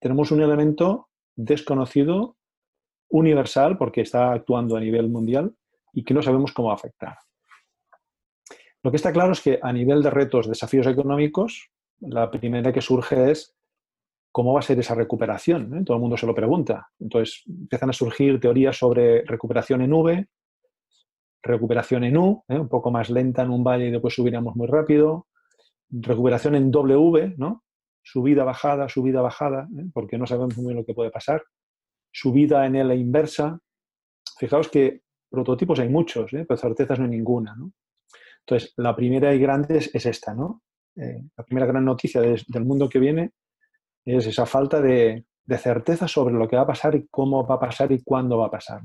tenemos un elemento desconocido, universal, porque está actuando a nivel mundial y que no sabemos cómo afectar. Lo que está claro es que a nivel de retos, desafíos económicos, la primera que surge es cómo va a ser esa recuperación. Todo el mundo se lo pregunta. Entonces empiezan a surgir teorías sobre recuperación en V, recuperación en U, ¿eh? un poco más lenta en un valle y después subiremos muy rápido, recuperación en W, ¿no? Subida, bajada, subida, bajada, ¿eh? porque no sabemos muy bien lo que puede pasar, subida en L inversa. Fijaos que prototipos hay muchos, pero certezas no hay ninguna. Entonces, la primera y grande es, esta, ¿no? la primera gran noticia del mundo que viene es esa falta de, certeza sobre lo que va a pasar y cómo va a pasar y cuándo va a pasar.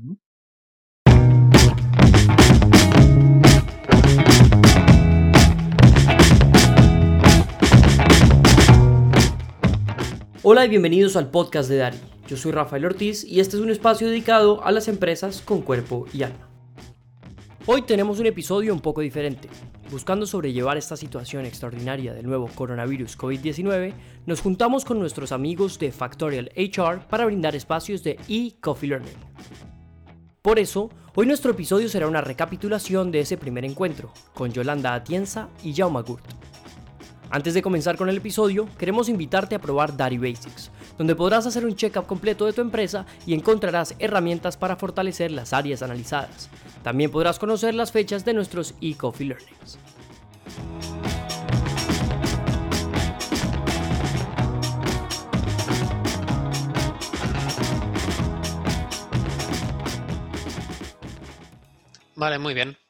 Hola y bienvenidos al podcast de Dari. Yo soy Rafael Ortiz y este es un espacio dedicado a las empresas con cuerpo y alma. Hoy tenemos un episodio un poco diferente. Buscando sobrellevar esta situación extraordinaria del nuevo coronavirus COVID-19, nos juntamos con nuestros amigos de Factorial HR para brindar espacios de e-coffee learning. Por eso, hoy nuestro episodio será una recapitulación de ese primer encuentro, con Yolanda Atienza y Jaume Gurt. Antes de comenzar con el episodio, queremos invitarte a probar Dari Basics, donde podrás hacer un check-up completo de tu empresa y encontrarás herramientas para fortalecer las áreas analizadas, también podrás conocer las fechas de nuestros e-coffee learnings. Vale, muy bien.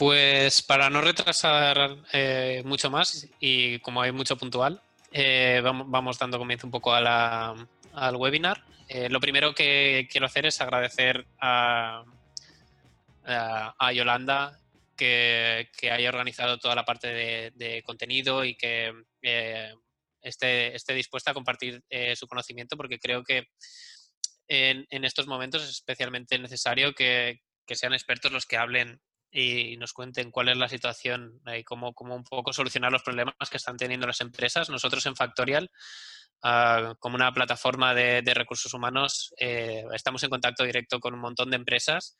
Pues para no retrasar eh, mucho más y como hay mucho puntual, eh, vamos, dando comienzo un poco al webinar. Eh, lo primero que quiero hacer es agradecer a, a Yolanda que, haya organizado toda la parte de, contenido y que eh, esté, dispuesta a compartir su conocimiento porque creo que en, estos momentos es especialmente necesario que, sean expertos los que hablen y nos cuenten cuál es la situación y cómo, un poco solucionar los problemas que están teniendo las empresas. Nosotros en Factorial, ah, como una plataforma de, recursos humanos, eh, estamos en contacto directo con un montón de empresas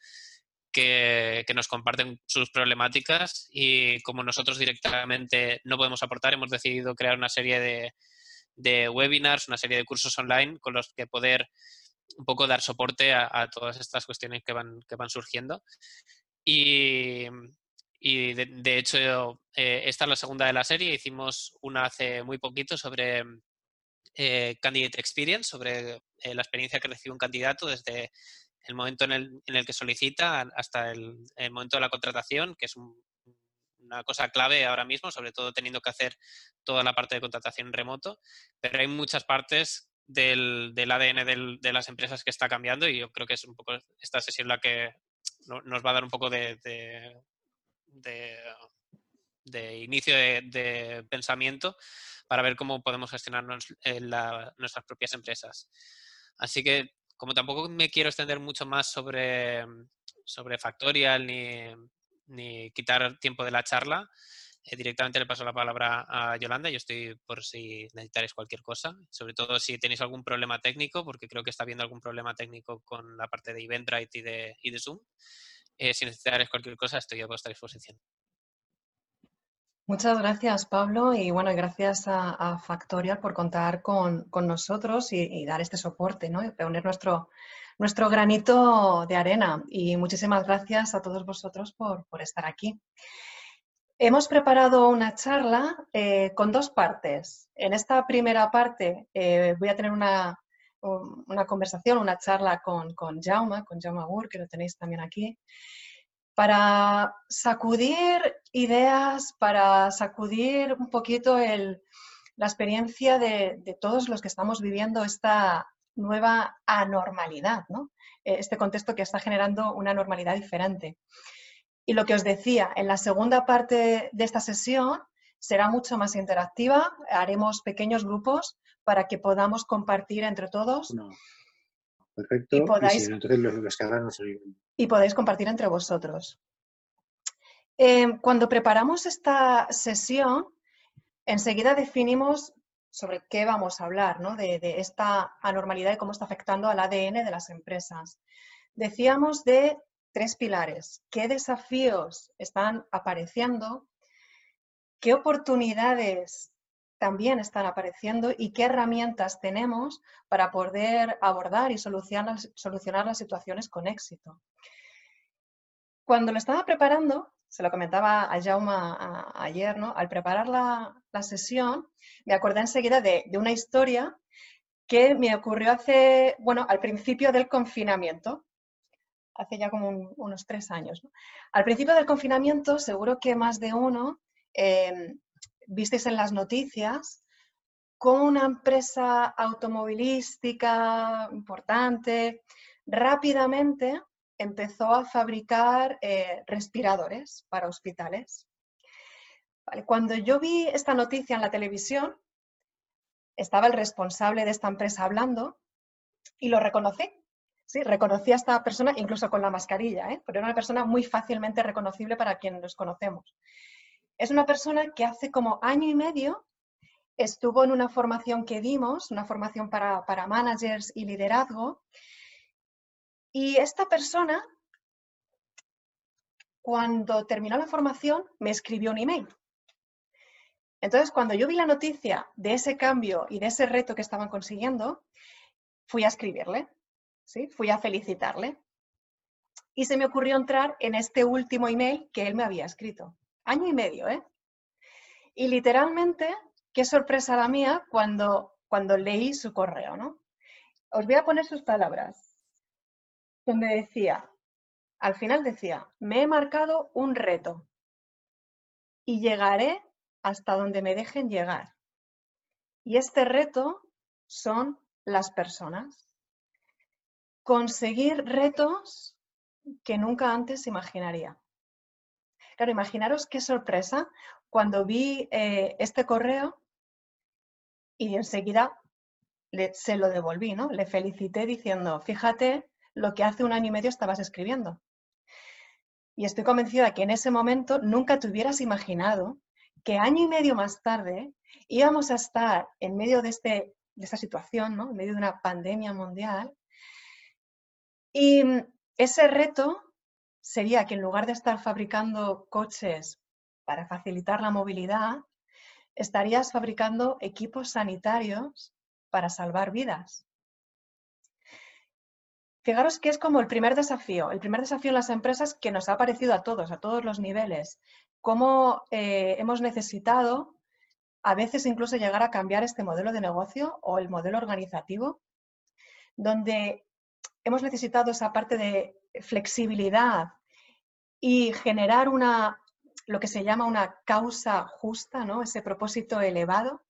que, nos comparten sus problemáticas y como nosotros directamente no podemos aportar, hemos decidido crear una serie de, webinars, una serie de cursos online con los que poder un poco dar soporte a, todas estas cuestiones que van, que van surgiendo. Y, de, hecho, eh, esta es la segunda de la serie. Hicimos una hace muy poquito sobre eh, Candidate Experience, sobre eh, la experiencia que recibe un candidato desde el momento en el, en el que solicita hasta el, momento de la contratación, que es una cosa clave ahora mismo, sobre todo teniendo que hacer toda la parte de contratación remoto, pero hay muchas partes del, ADN de las empresas que está cambiando y yo creo que es un poco esta sesión la que nos va a dar un poco de, de, inicio de, pensamiento para ver cómo podemos gestionar nuestras propias empresas. Así que como tampoco me quiero extender mucho más sobre, sobre Factorial ni, quitar tiempo de la charla, eh, directamente le paso la palabra a Yolanda. Yo estoy por si necesitáis cualquier cosa, sobre todo si tenéis algún problema técnico, porque creo que está habiendo algún problema técnico con la parte de Eventbrite y de, y de Zoom. Eh, si necesitáis cualquier cosa, estoy a vuestra disposición. Muchas gracias, Pablo, y bueno, gracias a, Factorial por contar con, nosotros y, dar este soporte, ¿no? Y poner nuestro, nuestro granito de arena. Y muchísimas gracias a todos vosotros por, estar aquí. Hemos preparado una charla eh, con dos partes. En esta primera parte eh, voy a tener una, una, conversación, una charla con, con Jaume, con Jaume Agur, que lo tenéis también aquí para sacudir ideas, para sacudir un poquito la experiencia de, todos los que estamos viviendo esta nueva anormalidad, este contexto que está generando una normalidad diferente. Y lo que os decía, en la segunda parte de esta sesión será mucho más interactiva, haremos pequeños grupos para que podamos compartir entre todos. Perfecto. Y podáis, y compartir entre vosotros. Eh, cuando preparamos esta sesión, enseguida definimos sobre qué vamos a hablar, ¿no? de, de esta anormalidad y cómo está afectando al ADN de las empresas. Decíamos de tres pilares. ¿Qué desafíos están apareciendo? ¿Qué oportunidades también están apareciendo y qué herramientas tenemos para poder abordar y solucionar, solucionar las situaciones con éxito? Cuando lo estaba preparando, se lo comentaba a Jauma ayer, ¿no? Al preparar la, sesión, me acordé enseguida de, de, una historia que me ocurrió hace, bueno, al principio del confinamiento, hace ya como unos tres años. Al principio del confinamiento, seguro que más de uno eh, visteis en las noticias cómo una empresa automovilística importante rápidamente empezó a fabricar eh, respiradores para hospitales. Cuando yo vi esta noticia en la televisión, estaba el responsable de esta empresa hablando y lo reconocí. Sí, reconocí a esta persona incluso con la mascarilla, ¿eh? pero era una persona muy fácilmente reconocible para quienes nos conocemos. Es una persona que hace como año y medio estuvo en una formación que dimos, una formación para, para managers y liderazgo, y esta persona, cuando terminó la formación, me escribió un email. Entonces, cuando yo vi la noticia de ese cambio y de ese reto que estaban consiguiendo, fui a escribirle, fui a felicitarle. Y se me ocurrió entrar en este último email que él me había escrito. Año y medio, ¿eh? Y literalmente, qué sorpresa la mía cuando, cuando leí su correo, ¿no? Os voy a poner sus palabras donde decía, al final decía, me he marcado un reto y llegaré hasta donde me dejen llegar. Y este reto son las personas. Conseguir retos que nunca antes imaginaría. Claro, imaginaros qué sorpresa cuando vi eh, este correo y enseguida se lo devolví, ¿no? Le felicité diciendo, fíjate lo que hace un año y medio estabas escribiendo. Y estoy convencida que en ese momento nunca te hubieras imaginado que año y medio más tarde íbamos a estar en medio de, este, de esta situación, ¿no? en medio de una pandemia mundial. Y ese reto sería que en lugar de estar fabricando coches para facilitar la movilidad, estarías fabricando equipos sanitarios para salvar vidas. Fijaros que es como el primer desafío, el primer desafío en las empresas que nos ha aparecido a todos, a todos los niveles, cómo eh, hemos necesitado a veces incluso llegar a cambiar este modelo de negocio o el modelo organizativo, donde hemos necesitado esa parte de flexibilidad y generar una, lo que se llama una causa justa, ¿no? ese propósito elevado.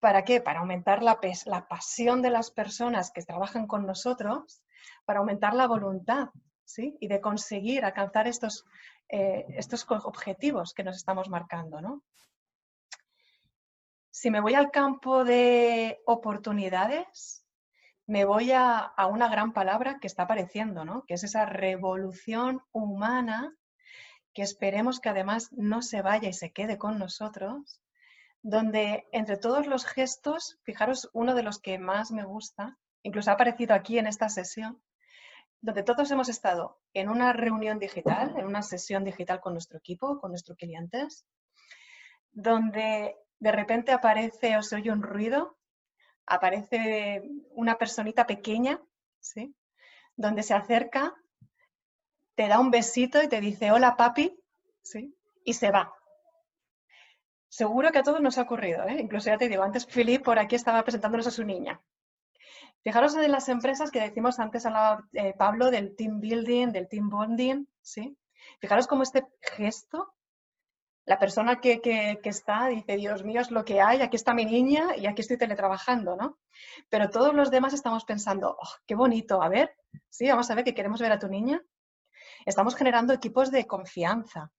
¿Para qué? Para aumentar la, la pasión de las personas que trabajan con nosotros para aumentar la voluntad ¿sí? y de conseguir alcanzar estos, eh, estos objetivos que nos estamos marcando. ¿no? Si me voy al campo de oportunidades, me voy a, a, una gran palabra que está apareciendo, ¿no? que es esa revolución humana que esperemos que además no se vaya y se quede con nosotros, donde entre todos los gestos, fijaros, uno de los que más me gusta, incluso ha aparecido aquí en esta sesión, donde todos hemos estado en una reunión digital, en una sesión digital con nuestro equipo, con nuestros clientes, donde de repente aparece o se oye un ruido, aparece una personita pequeña, ¿sí? donde se acerca, te da un besito y te dice, hola papi, ¿sí? y se va. Seguro que a todos nos ha ocurrido, ¿eh? incluso ya te digo, antes Philip por aquí estaba presentándonos a su niña. Fijaros en las empresas que decimos antes, hablaba eh, Pablo del team building, del team bonding, ¿sí? Fijaros cómo este gesto, la persona que, está dice, Dios mío, es lo que hay, aquí está mi niña y aquí estoy teletrabajando, ¿no? Pero todos los demás estamos pensando, oh, qué bonito, a ver, sí, vamos a ver que queremos ver a tu niña. Estamos generando equipos de confianza,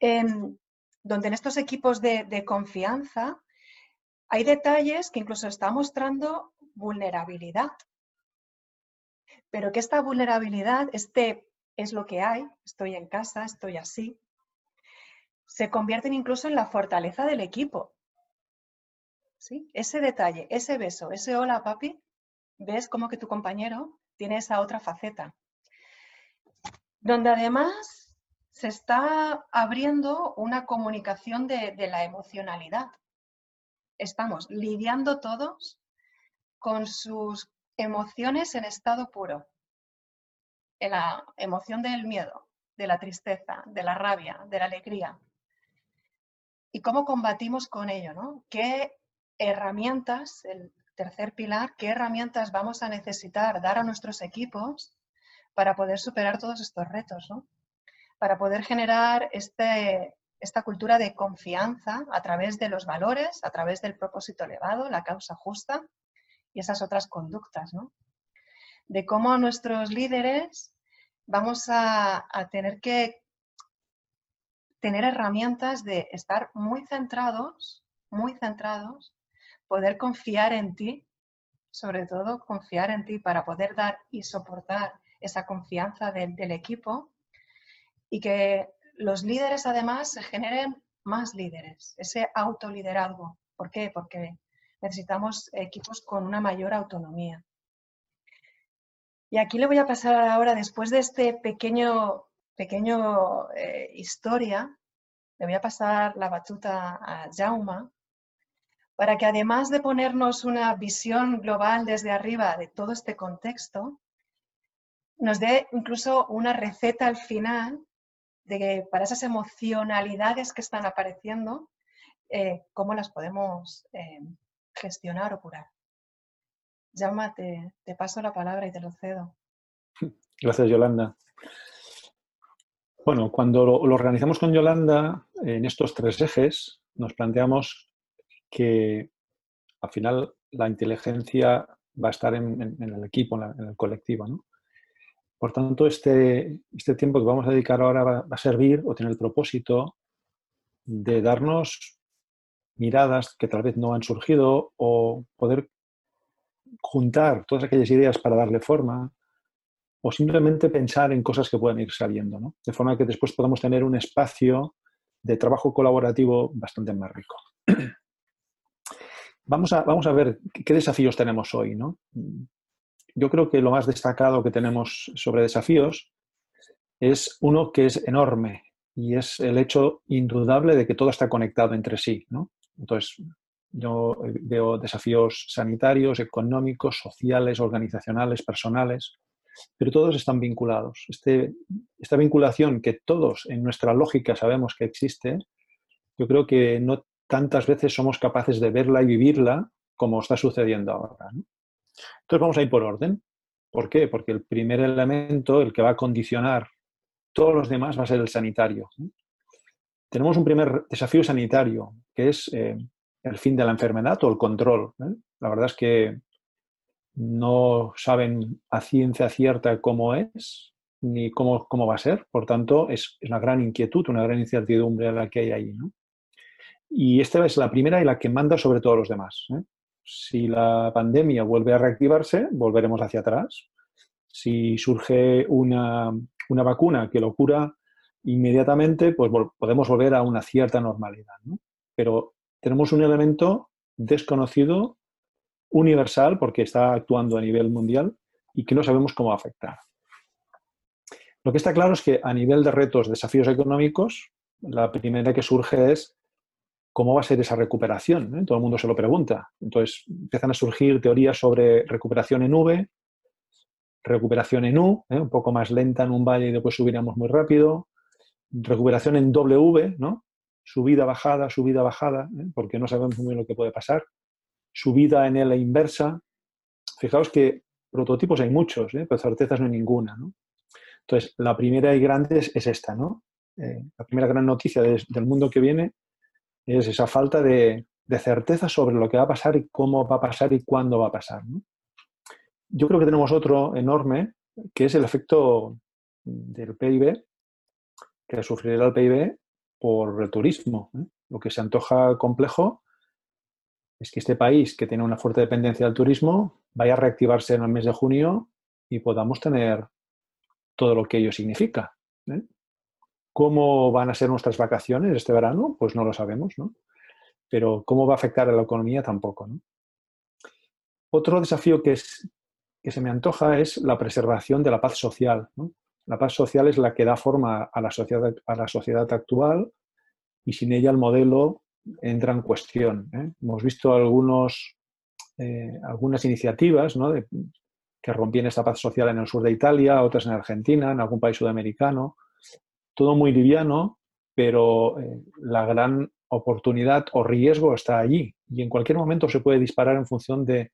donde en estos equipos de, de confianza hay detalles que incluso está mostrando vulnerabilidad. Pero que esta vulnerabilidad, este es lo que hay, estoy en casa, estoy así, se convierten incluso en la fortaleza del equipo. ¿sí? Ese detalle, ese beso, ese hola papi, ves como que tu compañero tiene esa otra faceta. Donde además se está abriendo una comunicación de, de la emocionalidad. Estamos lidiando todos con sus emociones en estado puro. En la emoción del miedo, de la tristeza, de la rabia, de la alegría. Y cómo combatimos con ello, ¿no? ¿Qué herramientas, el tercer pilar, qué herramientas vamos a necesitar dar a nuestros equipos para poder superar todos estos retos, ¿no? Para poder generar este, esta cultura de confianza a través de los valores, a través del propósito elevado, la causa justa y esas otras conductas, ¿no? De cómo nuestros líderes vamos a, tener que tener herramientas de estar muy centrados, muy centrados, poder confiar en ti, sobre todo confiar en ti para poder dar y soportar esa confianza del, equipo y que los líderes además se generen más líderes, ese autoliderazgo. ¿Por qué? Porque necesitamos equipos con una mayor autonomía. Y aquí le voy a pasar ahora, después de este pequeño, pequeño eh, historia, le voy a pasar la batuta a Jauma para que además de ponernos una visión global desde arriba de todo este contexto, nos dé incluso una receta al final de que para esas emocionalidades que están apareciendo, eh, cómo las podemos eh, gestionar o curar. Llama, te, paso la palabra y te lo cedo. Gracias, Yolanda. Bueno, cuando lo, organizamos con Yolanda en estos tres ejes, nos planteamos que al final la inteligencia va a estar en, el equipo, en, el colectivo. Por tanto, este, este, tiempo que vamos a dedicar ahora va, a servir o tiene el propósito de darnos miradas que tal vez no han surgido o poder juntar todas aquellas ideas para darle forma o simplemente pensar en cosas que puedan ir saliendo, ¿no? de forma que después podamos tener un espacio de trabajo colaborativo bastante más rico. Vamos a, vamos a ver qué desafíos tenemos hoy. ¿no? Yo creo que lo más destacado que tenemos sobre desafíos es uno que es enorme y es el hecho indudable de que todo está conectado entre sí. ¿no? Entonces, yo veo desafíos sanitarios, económicos, sociales, organizacionales, personales, pero todos están vinculados. Este, esta vinculación que todos en nuestra lógica sabemos que existe, yo creo que no tantas veces somos capaces de verla y vivirla como está sucediendo ahora. Entonces vamos a ir por orden. ¿Por qué? Porque el primer elemento, el que va a condicionar todos los demás, va a ser el sanitario tenemos un primer desafío sanitario, que es eh, el fin de la enfermedad o el control. ¿eh? La verdad es que no saben a ciencia cierta cómo es ni cómo, cómo va a ser. Por tanto, es, una gran inquietud, una gran incertidumbre la que hay ahí. Y esta es la primera y la que manda sobre todos los demás. ¿eh? Si la pandemia vuelve a reactivarse, volveremos hacia atrás. Si surge una, una vacuna que lo cura inmediatamente pues podemos volver a una cierta normalidad. Pero tenemos un elemento desconocido, universal, porque está actuando a nivel mundial y que no sabemos cómo afectar. Lo que está claro es que a nivel de retos, desafíos económicos, la primera que surge es cómo va a ser esa recuperación. Todo el mundo se lo pregunta. Entonces empiezan a surgir teorías sobre recuperación en V, recuperación en U, ¿eh? un poco más lenta en un valle y después subiremos muy rápido, recuperación en W, ¿no? Subida, bajada, subida, bajada, ¿eh? porque no sabemos muy bien lo que puede pasar. Subida en L inversa. Fijaos que prototipos hay muchos, ¿eh? pero certezas no hay ninguna. Entonces, la primera y grande es, esta, ¿no? Eh, la primera gran noticia del mundo que viene es esa falta de, certeza sobre lo que va a pasar y cómo va a pasar y cuándo va a pasar. Yo creo que tenemos otro enorme, que es el efecto del PIB que sufrirá el PIB por el turismo. ¿eh? Lo que se antoja complejo es que este país, que tiene una fuerte dependencia del turismo, vaya a reactivarse en el mes de junio y podamos tener todo lo que ello significa. ¿eh? ¿Cómo van a ser nuestras vacaciones este verano? Pues no lo sabemos. pero cómo va a afectar a la economía tampoco. Otro desafío que, que se me antoja es la preservación de la paz social. La paz social es la que da forma a la sociedad, a la sociedad actual y sin ella el modelo entra en cuestión. ¿eh? Hemos visto algunos, eh, algunas iniciativas que rompían esta paz social en el sur de Italia, otras en Argentina, en algún país sudamericano. Todo muy liviano, pero eh, la gran oportunidad o riesgo está allí y en cualquier momento se puede disparar en función de,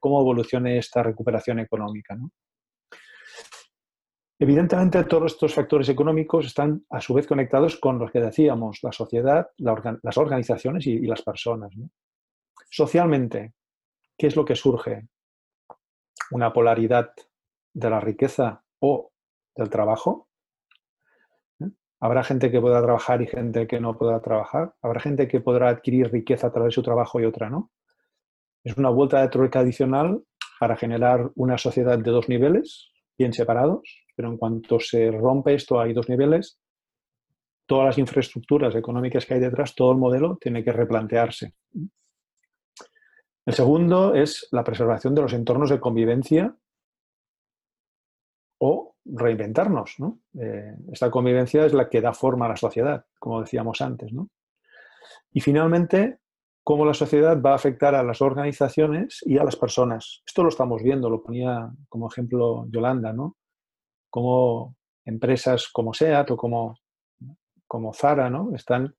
cómo evolucione esta recuperación económica. Evidentemente, todos estos factores económicos están a su vez conectados con los que decíamos, la sociedad, las organizaciones y, las personas. Socialmente, ¿qué es lo que surge? ¿Una polaridad de la riqueza o del trabajo? ¿Eh? ¿Habrá gente que pueda trabajar y gente que no pueda trabajar? ¿Habrá gente que podrá adquirir riqueza a través de su trabajo y otra no? Es una vuelta de trueque adicional para generar una sociedad de dos niveles, bien separados, pero en cuanto se rompe esto hay dos niveles, todas las infraestructuras económicas que hay detrás, todo el modelo tiene que replantearse. El segundo es la preservación de los entornos de convivencia o reinventarnos. Eh, esta convivencia es la que da forma a la sociedad, como decíamos antes. Y finalmente, cómo la sociedad va a afectar a las organizaciones y a las personas. Esto lo estamos viendo, lo ponía como ejemplo Yolanda, ¿no? Como empresas como SEAT o como, como Zara ¿no? están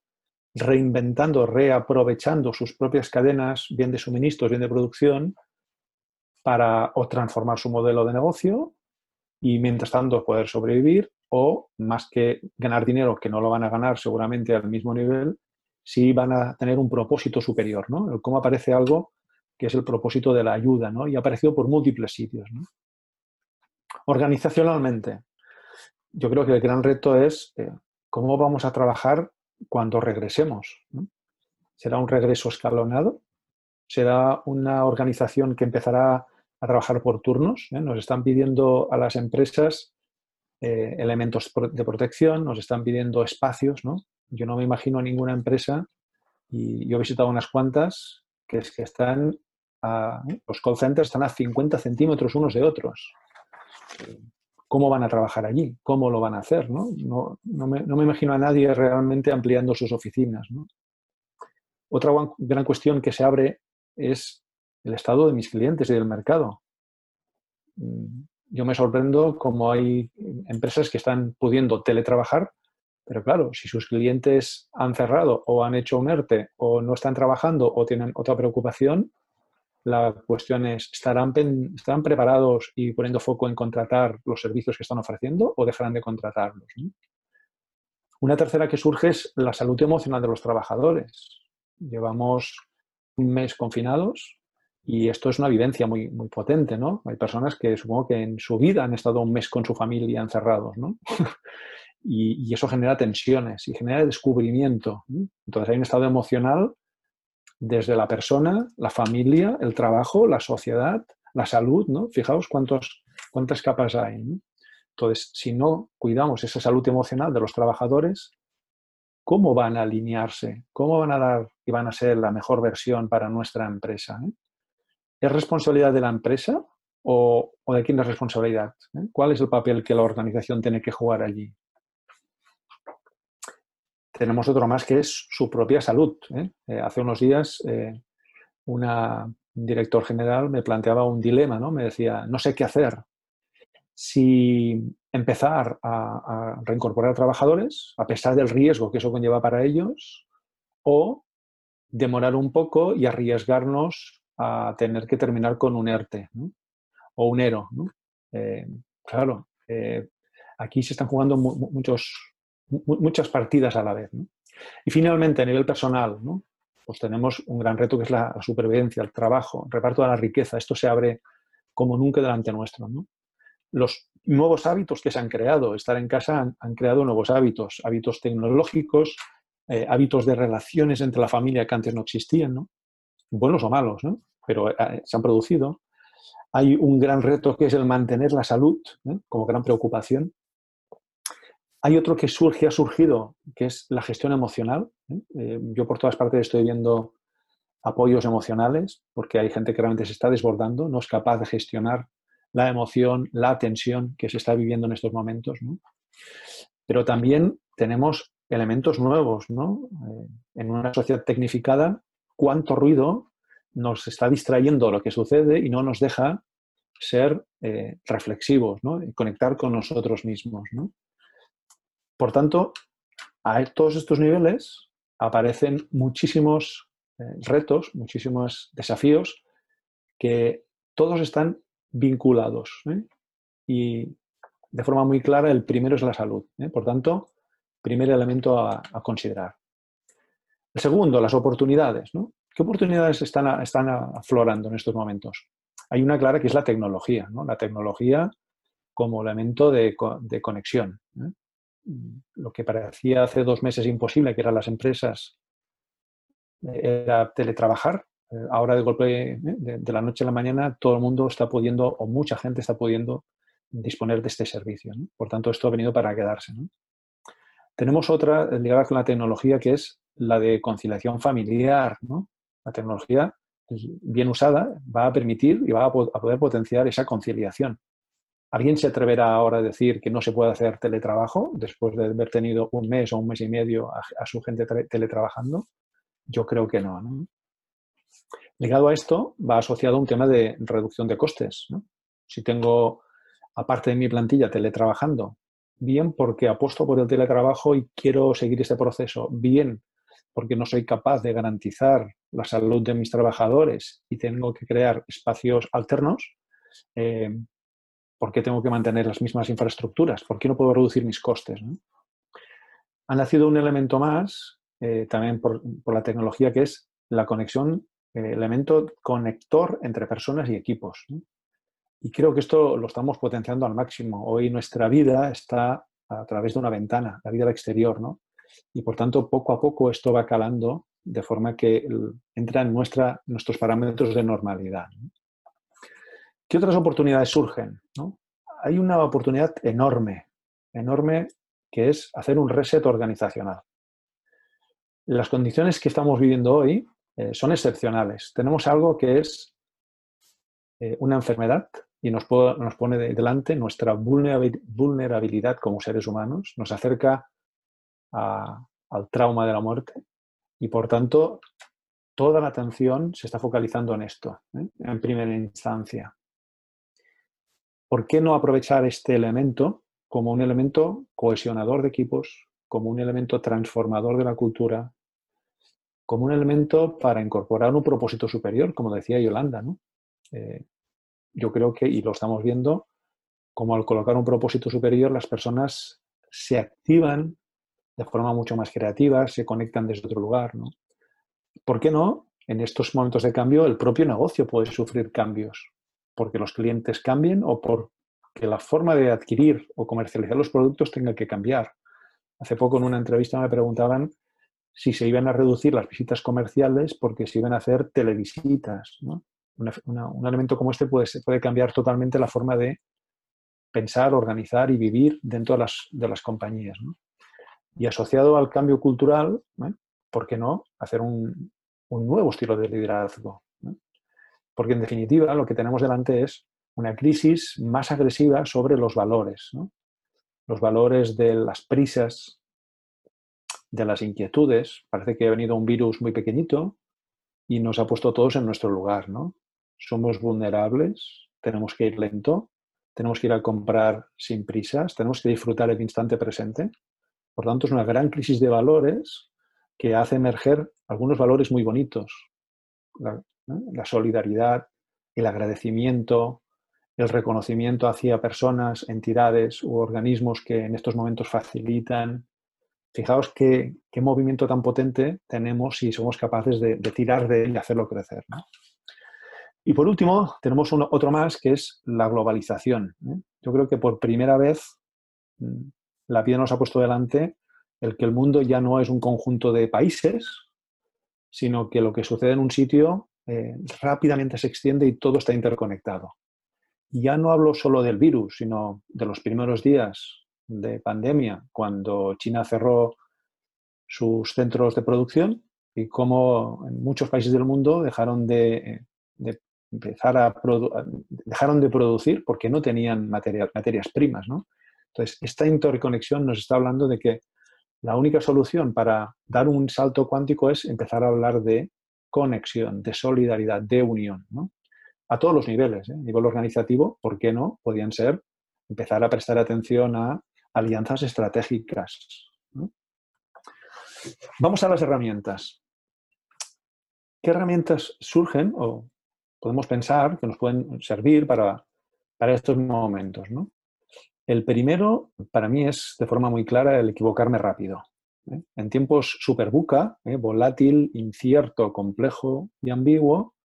reinventando, reaprovechando sus propias cadenas, bien de suministros, bien de producción, para o transformar su modelo de negocio y mientras tanto poder sobrevivir o más que ganar dinero, que no lo van a ganar seguramente al mismo nivel, sí van a tener un propósito superior, ¿no? Cómo aparece algo que es el propósito de la ayuda, ¿no? Y ha aparecido por múltiples sitios, ¿no? Organizacionalmente, yo creo que el gran reto es eh, cómo vamos a trabajar cuando regresemos. ¿Será un regreso escalonado? ¿Será una organización que empezará a trabajar por turnos? ¿eh? Nos están pidiendo a las empresas eh, elementos de protección, nos están pidiendo espacios. ¿no? Yo no me imagino ninguna empresa, y yo he visitado unas cuantas, que es que están, los call centers están a 50 centímetros unos de otros cómo van a trabajar allí, cómo lo van a hacer. No, no, me, imagino a nadie realmente ampliando sus oficinas. Otra gran cuestión que se abre es el estado de mis clientes y del mercado. Mm, yo me sorprendo cómo hay empresas que están pudiendo teletrabajar, pero claro, si sus clientes han cerrado o han hecho un ERTE o no están trabajando o tienen otra preocupación, la cuestión es, ¿estarán, ¿estarán preparados y poniendo foco en contratar los servicios que están ofreciendo o dejarán de contratarlos? Una tercera que surge es la salud emocional de los trabajadores. Llevamos un mes confinados y esto es una evidencia muy, muy potente, ¿no? Hay personas que supongo que en su vida han estado un mes con su familia encerrados, ¿no? y, eso genera tensiones y genera descubrimiento. Entonces hay un estado emocional desde la persona, la familia, el trabajo, la sociedad, la salud, ¿no? Fijaos cuántas capas hay. Entonces, si no cuidamos esa salud emocional de los trabajadores, ¿cómo van a alinearse? ¿Cómo van a dar y van a ser la mejor versión para nuestra empresa? Eh? ¿Es responsabilidad de la empresa o, de quién es responsabilidad? ¿Eh? ¿Cuál es el papel que la organización tiene que jugar allí? Tenemos otro más que es su propia salud. ¿eh? Eh, hace unos días eh, un director general me planteaba un dilema, ¿no? Me decía, no sé qué hacer. Si empezar a, reincorporar trabajadores, a pesar del riesgo que eso conlleva para ellos, o demorar un poco y arriesgarnos a tener que terminar con un ERTE o un ERO. claro, aquí se están jugando muchos, muchas partidas a la vez. Y finalmente, a nivel personal, pues tenemos un gran reto que es la, supervivencia, el trabajo, el reparto de la riqueza. Esto se abre como nunca delante nuestro. Los nuevos hábitos que se han creado, estar en casa, han, creado nuevos hábitos, hábitos tecnológicos, eh, hábitos de relaciones entre la familia que antes no existían, ¿no? buenos o malos, pero eh, se han producido. Hay un gran reto que es el mantener la salud ¿eh? como gran preocupación hay otro que surge, ha surgido, que es la gestión emocional. ¿eh? Eh, yo por todas partes estoy viendo apoyos emocionales, porque hay gente que realmente se está desbordando, no es capaz de gestionar la emoción, la tensión que se está viviendo en estos momentos. Pero también tenemos elementos nuevos. ¿no? Eh, en una sociedad tecnificada, cuánto ruido nos está distrayendo lo que sucede y no nos deja ser reflexivos ¿no? y conectar con nosotros mismos. ¿no? Por tanto, a todos estos niveles aparecen muchísimos eh, retos, muchísimos desafíos que todos están vinculados. ¿eh? Y de forma muy clara, el primero es la salud. Por tanto, primer elemento a, considerar. El segundo, las oportunidades. ¿Qué oportunidades están, aflorando en estos momentos? Hay una clara que es la tecnología, ¿no? la tecnología como elemento de, conexión. ¿eh? Lo que parecía hace dos meses imposible, que eran las empresas, eh, era teletrabajar. Eh, ahora, de golpe, de, la noche a la mañana, todo el mundo está pudiendo, o mucha gente está pudiendo, disponer de este servicio. Por tanto, esto ha venido para quedarse. Tenemos otra ligada con la tecnología que es la de conciliación familiar. La tecnología pues, bien usada, va a permitir y va a, poder potenciar esa conciliación. ¿Alguien se atreverá ahora a decir que no se puede hacer teletrabajo después de haber tenido un mes o un mes y medio a, su gente teletrabajando? Yo creo que no, no, Ligado a esto, va asociado un tema de reducción de costes. Si tengo, aparte de mi plantilla, teletrabajando, bien porque apuesto por el teletrabajo y quiero seguir este proceso, bien porque no soy capaz de garantizar la salud de mis trabajadores y tengo que crear espacios alternos, eh, ¿por qué tengo que mantener las mismas infraestructuras? ¿Por qué no puedo reducir mis costes? Ha nacido un elemento más, eh, también por, la tecnología, que es la conexión, eh, elemento conector entre personas y equipos. Y creo que esto lo estamos potenciando al máximo. Hoy nuestra vida está a través de una ventana, la vida al exterior, ¿no? y por tanto poco a poco esto va calando de forma que entra en nuestros parámetros de normalidad. ¿Qué otras oportunidades surgen? Hay una oportunidad enorme, enorme, que es hacer un reset organizacional. Las condiciones que estamos viviendo hoy eh, son excepcionales. Tenemos algo que es eh, una enfermedad y nos, nos pone delante nuestra vulnerabilidad como seres humanos, nos acerca al trauma de la muerte y por tanto toda la atención se está focalizando en esto, ¿eh? en primera instancia. ¿Por qué no aprovechar este elemento como un elemento cohesionador de equipos, como un elemento transformador de la cultura, como un elemento para incorporar un propósito superior, como decía Yolanda? ¿no? Eh, yo creo que, y lo estamos viendo, como al colocar un propósito superior las personas se activan de forma mucho más creativa, se conectan desde otro lugar. ¿no? ¿Por qué no? En estos momentos de cambio, el propio negocio puede sufrir cambios, porque los clientes cambien o porque la forma de adquirir o comercializar los productos tenga que cambiar. Hace poco en una entrevista me preguntaban si se iban a reducir las visitas comerciales porque se iban a hacer televisitas. ¿no? un elemento como este puede, puede cambiar totalmente la forma de pensar, organizar y vivir dentro de las, de las compañías. Y asociado al cambio cultural, ¿eh? ¿por qué no hacer un, nuevo estilo de liderazgo? Porque en definitiva lo que tenemos delante es una crisis más agresiva sobre los valores, los valores de las prisas, de las inquietudes. Parece que ha venido un virus muy pequeñito y nos ha puesto todos en nuestro lugar. ¿no? Somos vulnerables, tenemos que ir lento, tenemos que ir a comprar sin prisas, tenemos que disfrutar el instante presente por tanto, es una gran crisis de valores que hace emerger algunos valores muy bonitos. Solidaridad, el agradecimiento, el reconocimiento hacia personas, entidades u organismos que en estos momentos facilitan. Fijaos qué, movimiento tan potente tenemos si somos capaces de, tirar de él y hacerlo crecer. Y por último, tenemos otro más que es la globalización. ¿eh? Yo creo que por primera vez mm, la vida nos ha puesto delante el que el mundo ya no es un conjunto de países, sino que lo que sucede en un sitio eh, rápidamente se extiende y todo está interconectado. Ya no hablo solo del virus, sino de los primeros días de pandemia, cuando China cerró sus centros de producción y cómo en muchos países del mundo dejaron de, empezar a dejaron de producir porque no tenían materias primas. ¿no? Entonces, esta interconexión nos está hablando de que la única solución para dar un salto cuántico es empezar a hablar de conexión, de solidaridad, de unión. A todos los niveles, ¿eh? a nivel organizativo, ¿por qué no? Podían ser empezar a prestar atención a alianzas estratégicas. Vamos a las herramientas. ¿Qué herramientas surgen o podemos pensar que nos pueden servir para, para estos momentos? ¿no? El primero, para mí, es de forma muy clara el equivocarme rápido. ¿Eh? En tiempos super buca, ¿eh? volátil, incierto, complejo y ambiguo,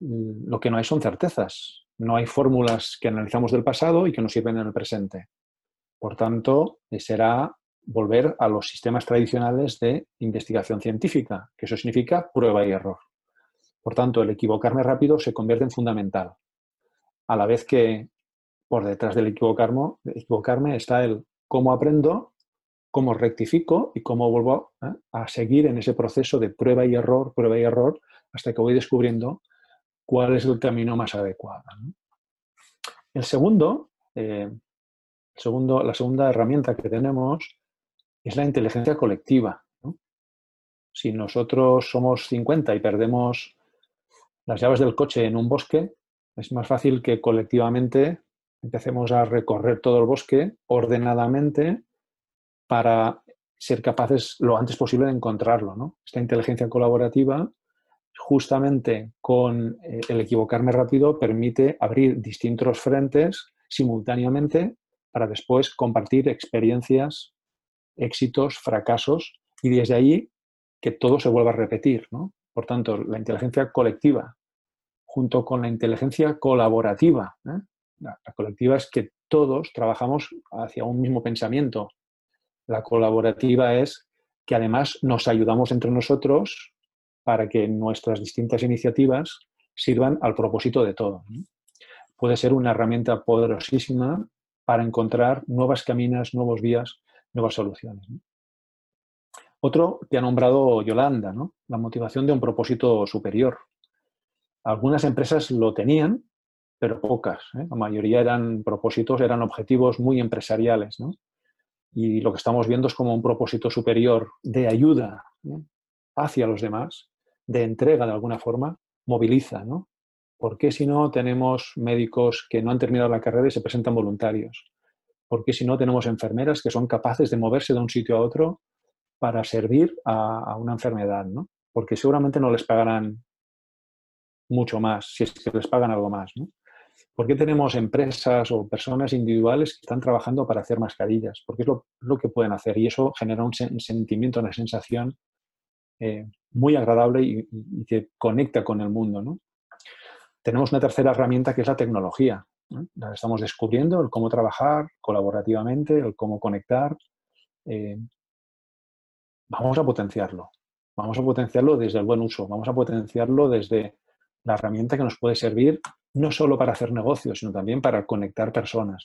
mm, lo que no hay son certezas. No hay fórmulas que analizamos del pasado y que nos sirven en el presente. Por tanto, eh, será volver a los sistemas tradicionales de investigación científica, que eso significa prueba y error. Por tanto, el equivocarme rápido se convierte en fundamental. A la vez que por detrás del equivocarme está el cómo aprendo, cómo rectifico y cómo vuelvo ¿eh? a seguir en ese proceso de prueba y error, prueba y error, hasta que voy descubriendo cuál es el camino más adecuado. El eh, segundo, la segunda herramienta que tenemos es la inteligencia colectiva. Si nosotros somos 50 y perdemos las llaves del coche en un bosque, es más fácil que colectivamente empecemos a recorrer todo el bosque ordenadamente para ser capaces lo antes posible de encontrarlo. Esta inteligencia colaborativa, justamente con eh, el equivocarme rápido, permite abrir distintos frentes simultáneamente para después compartir experiencias, éxitos, fracasos y desde ahí que todo se vuelva a repetir. Por tanto, la inteligencia colectiva junto con la inteligencia colaborativa, ¿eh? La, colectiva es que todos trabajamos hacia un mismo pensamiento. La colaborativa es que además nos ayudamos entre nosotros para que nuestras distintas iniciativas sirvan al propósito de todo. Puede ser una herramienta poderosísima para encontrar nuevas caminas, nuevos vías, nuevas soluciones. Otro que ha nombrado Yolanda, ¿no? la motivación de un propósito superior. Algunas empresas lo tenían, pero pocas. ¿eh? La mayoría eran propósitos, eran objetivos muy empresariales. Y lo que estamos viendo es como un propósito superior de ayuda hacia los demás, de entrega de alguna forma, moviliza. ¿no? ¿Por qué si no tenemos médicos que no han terminado la carrera y se presentan voluntarios? ¿Por qué si no tenemos enfermeras que son capaces de moverse de un sitio a otro para servir a, una enfermedad? ¿no? Porque seguramente no les pagarán mucho más, si es que les pagan algo más. ¿no? ¿Por qué tenemos empresas o personas individuales que están trabajando para hacer mascarillas? Porque es lo, que pueden hacer y eso genera un, sentimiento, una sensación eh, muy agradable y, que conecta con el mundo. Tenemos una tercera herramienta que es la tecnología. La estamos descubriendo, el cómo trabajar colaborativamente, el cómo conectar. Eh, vamos a potenciarlo. Vamos a potenciarlo desde el buen uso. Vamos a potenciarlo desde la herramienta que nos puede servir no solo para hacer negocios, sino también para conectar personas.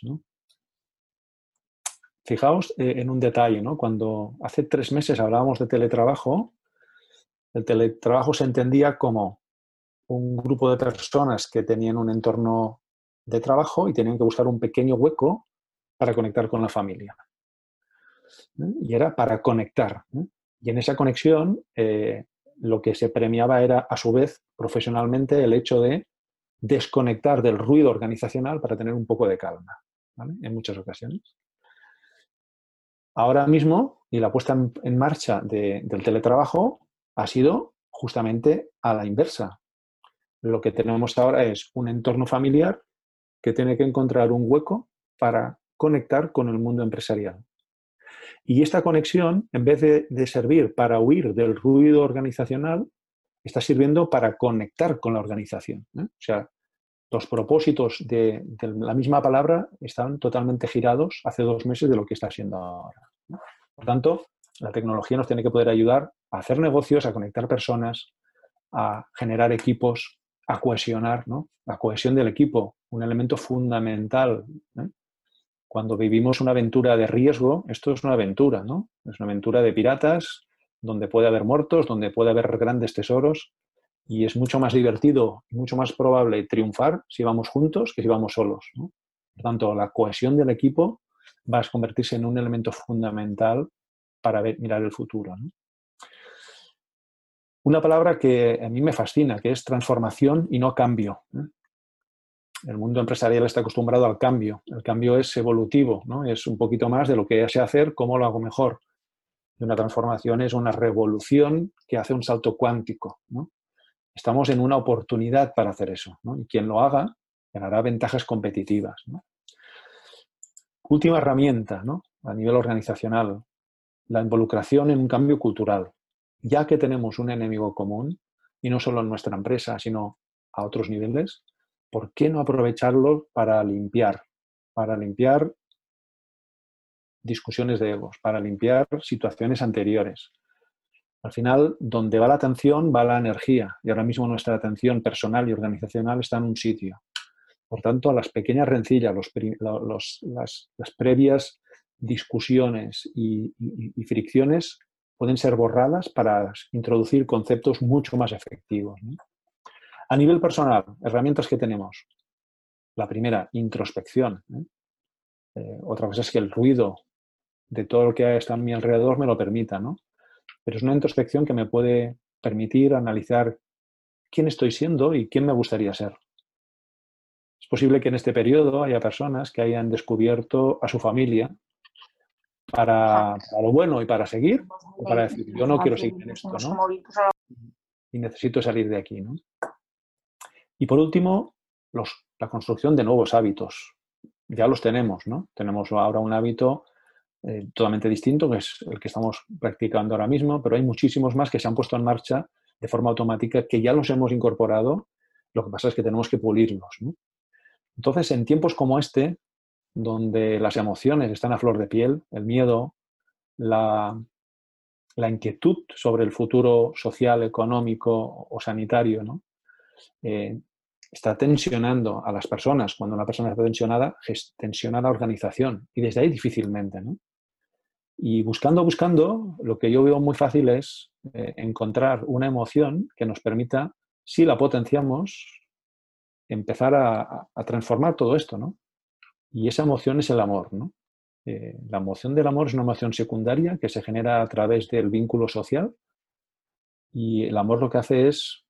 Fijaos eh, en un detalle, ¿no? cuando hace tres meses hablábamos de teletrabajo, el teletrabajo se entendía como un grupo de personas que tenían un entorno de trabajo y tenían que buscar un pequeño hueco para conectar con la familia. Y era para conectar. Y en esa conexión eh, lo que se premiaba era, a su vez, profesionalmente, el hecho de desconectar del ruido organizacional para tener un poco de calma, en muchas ocasiones. Ahora mismo, y la puesta en, marcha del teletrabajo ha sido justamente a la inversa. Lo que tenemos ahora es un entorno familiar que tiene que encontrar un hueco para conectar con el mundo empresarial. Y esta conexión, en vez de servir para huir del ruido organizacional, está sirviendo para conectar con la organización. ¿eh? O sea, los propósitos de, la misma palabra están totalmente girados hace dos meses de lo que está siendo ahora. Por tanto, la tecnología nos tiene que poder ayudar a hacer negocios, a conectar personas, a generar equipos, a cohesionar, ¿no? La cohesión del equipo, un elemento fundamental. ¿eh? Cuando vivimos una aventura de riesgo, esto es una aventura, ¿no? Es una aventura de piratas donde puede haber muertos, donde puede haber grandes tesoros y es mucho más divertido mucho más probable triunfar si vamos juntos que si vamos solos. Por tanto, la cohesión del equipo va a convertirse en un elemento fundamental para mirar el futuro. Una palabra que a mí me fascina, que es transformación y no cambio. El mundo empresarial está acostumbrado al cambio. El cambio es evolutivo, ¿no? es un poquito más de lo que sé hacer, cómo lo hago mejor. Una transformación es una revolución que hace un salto cuántico. Estamos en una oportunidad para hacer eso. Y quien lo haga ganará ventajas competitivas. Última herramienta a nivel organizacional, la involucración en un cambio cultural. Ya que tenemos un enemigo común, y no solo en nuestra empresa, sino a otros niveles, ¿por qué no aprovecharlo para limpiar? Para limpiar discusiones de egos, para limpiar situaciones anteriores. Al final, donde va la atención, va la energía. Y ahora mismo nuestra atención personal y organizacional está en un sitio. Por tanto, las pequeñas rencillas, las, previas discusiones y, fricciones pueden ser borradas para introducir conceptos mucho más efectivos. A nivel personal, herramientas que tenemos. La primera, introspección. ¿eh? Eh, otra cosa es que el ruido de todo lo que está a mi alrededor me lo permita, ¿no? Pero es una introspección que me puede permitir analizar quién estoy siendo y quién me gustaría ser. Es posible que en este periodo haya personas que hayan descubierto a su familia para, para lo bueno y para seguir, o para decir, yo no quiero seguir en esto, ¿no? Y necesito salir de aquí, ¿no? Y por último, la construcción de nuevos hábitos. Ya los tenemos, ¿no? Tenemos ahora un hábito eh, totalmente distinto, que es el que estamos practicando ahora mismo, pero hay muchísimos más que se han puesto en marcha de forma automática, que ya los hemos incorporado, lo que pasa es que tenemos que pulirlos. Entonces, en tiempos como este, donde las emociones están a flor de piel, el miedo, la, inquietud sobre el futuro social, económico o sanitario, ¿no? Eh, está tensionando a las personas. Cuando una persona está tensionada, tensiona la organización y desde ahí difícilmente. ¿no? Y buscando, buscando, lo que yo veo muy fácil es eh, encontrar una emoción que nos permita, si la potenciamos, empezar a, transformar todo esto. ¿no? Y esa emoción es el amor. ¿no? Eh, la emoción del amor es una emoción secundaria que se genera a través del vínculo social y el amor lo que hace es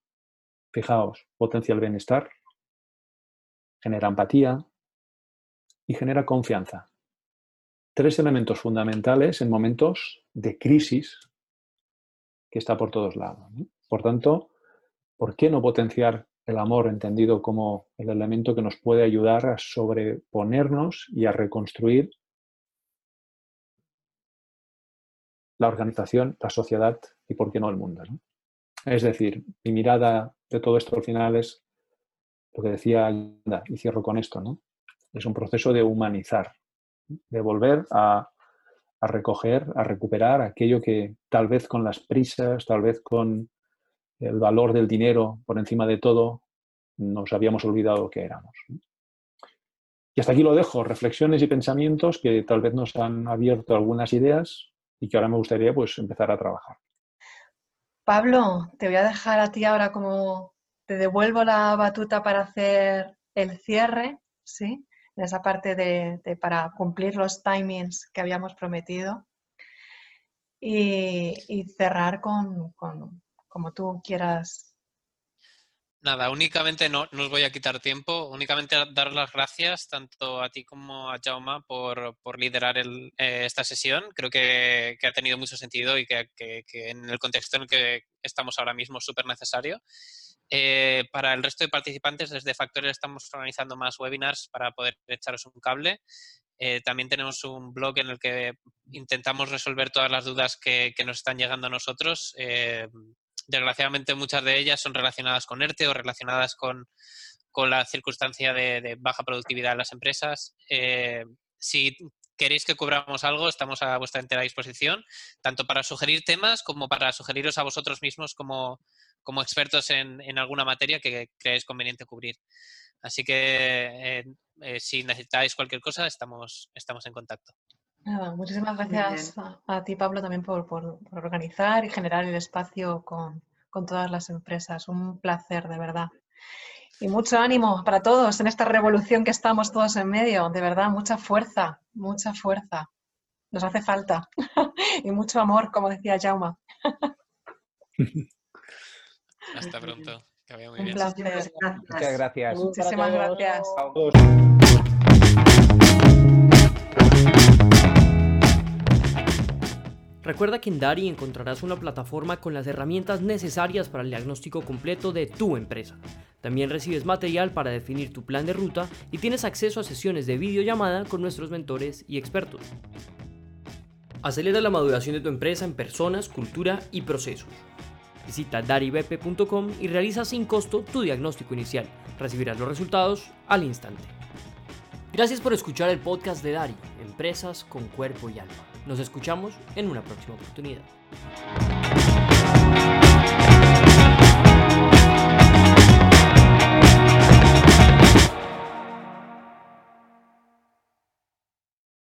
Fijaos, potencia el bienestar, genera empatía y genera confianza. Tres elementos fundamentales en momentos de crisis que está por todos lados. Por tanto, ¿por qué no potenciar el amor entendido como el elemento que nos puede ayudar a sobreponernos y a reconstruir la organización, la sociedad y, por qué no, el mundo? Es decir, mi mirada de todo esto al final es lo que decía y cierro con esto, ¿no? Es un proceso de humanizar, de volver a, recoger, a recuperar aquello que tal vez con las prisas, tal vez con el valor del dinero por encima de todo, nos habíamos olvidado que éramos. Y hasta aquí lo dejo, reflexiones y pensamientos que tal vez nos han abierto algunas ideas y que ahora me gustaría pues empezar a trabajar. Pablo, te voy a dejar a ti ahora como te devuelvo la batuta para hacer el cierre, ¿sí? Esa parte de, para cumplir los timings que habíamos prometido y, cerrar con, como tú quieras Nada, únicamente no, os voy a quitar tiempo, únicamente dar las gracias tanto a ti como a Jauma por, liderar eh, esta sesión. Creo que, ha tenido mucho sentido y que, en el contexto en el que estamos ahora mismo es súper necesario. Eh, para el resto de participantes, desde Factorial estamos organizando más webinars para poder echaros un cable. Eh, también tenemos un blog en el que intentamos resolver todas las dudas que, nos están llegando a nosotros desgraciadamente muchas de ellas son relacionadas con ERTE o relacionadas con, la circunstancia de, baja productividad en las empresas. Eh, si queréis que cubramos algo, estamos a vuestra entera disposición, tanto para sugerir temas como para sugeriros a vosotros mismos como, expertos en, alguna materia que creáis conveniente cubrir. Así que eh, eh, si necesitáis cualquier cosa, estamos, estamos en contacto. Nada, muchísimas gracias a, ti, Pablo, también por, organizar y generar el espacio con, con todas las empresas. Un placer, de verdad. Y mucho ánimo para todos en esta revolución que estamos todos en medio. De verdad, mucha fuerza, mucha fuerza. Nos hace falta. y mucho amor, como decía Jauma. Hasta pronto. Que vaya muy Un bien. placer. Muchas gracias. Muchísimas gracias. Recuerda que en Dari encontrarás una plataforma con las herramientas necesarias para el diagnóstico completo de tu empresa. También recibes material para definir tu plan de ruta y tienes acceso a sesiones de videollamada con nuestros mentores y expertos. Acelera la maduración de tu empresa en personas, cultura y procesos. Visita daribp.com y realiza sin costo tu diagnóstico inicial. Recibirás los resultados al instante. Gracias por escuchar el podcast de Dari, Empresas con Cuerpo y Alma. Nos escuchamos en una próxima oportunidad.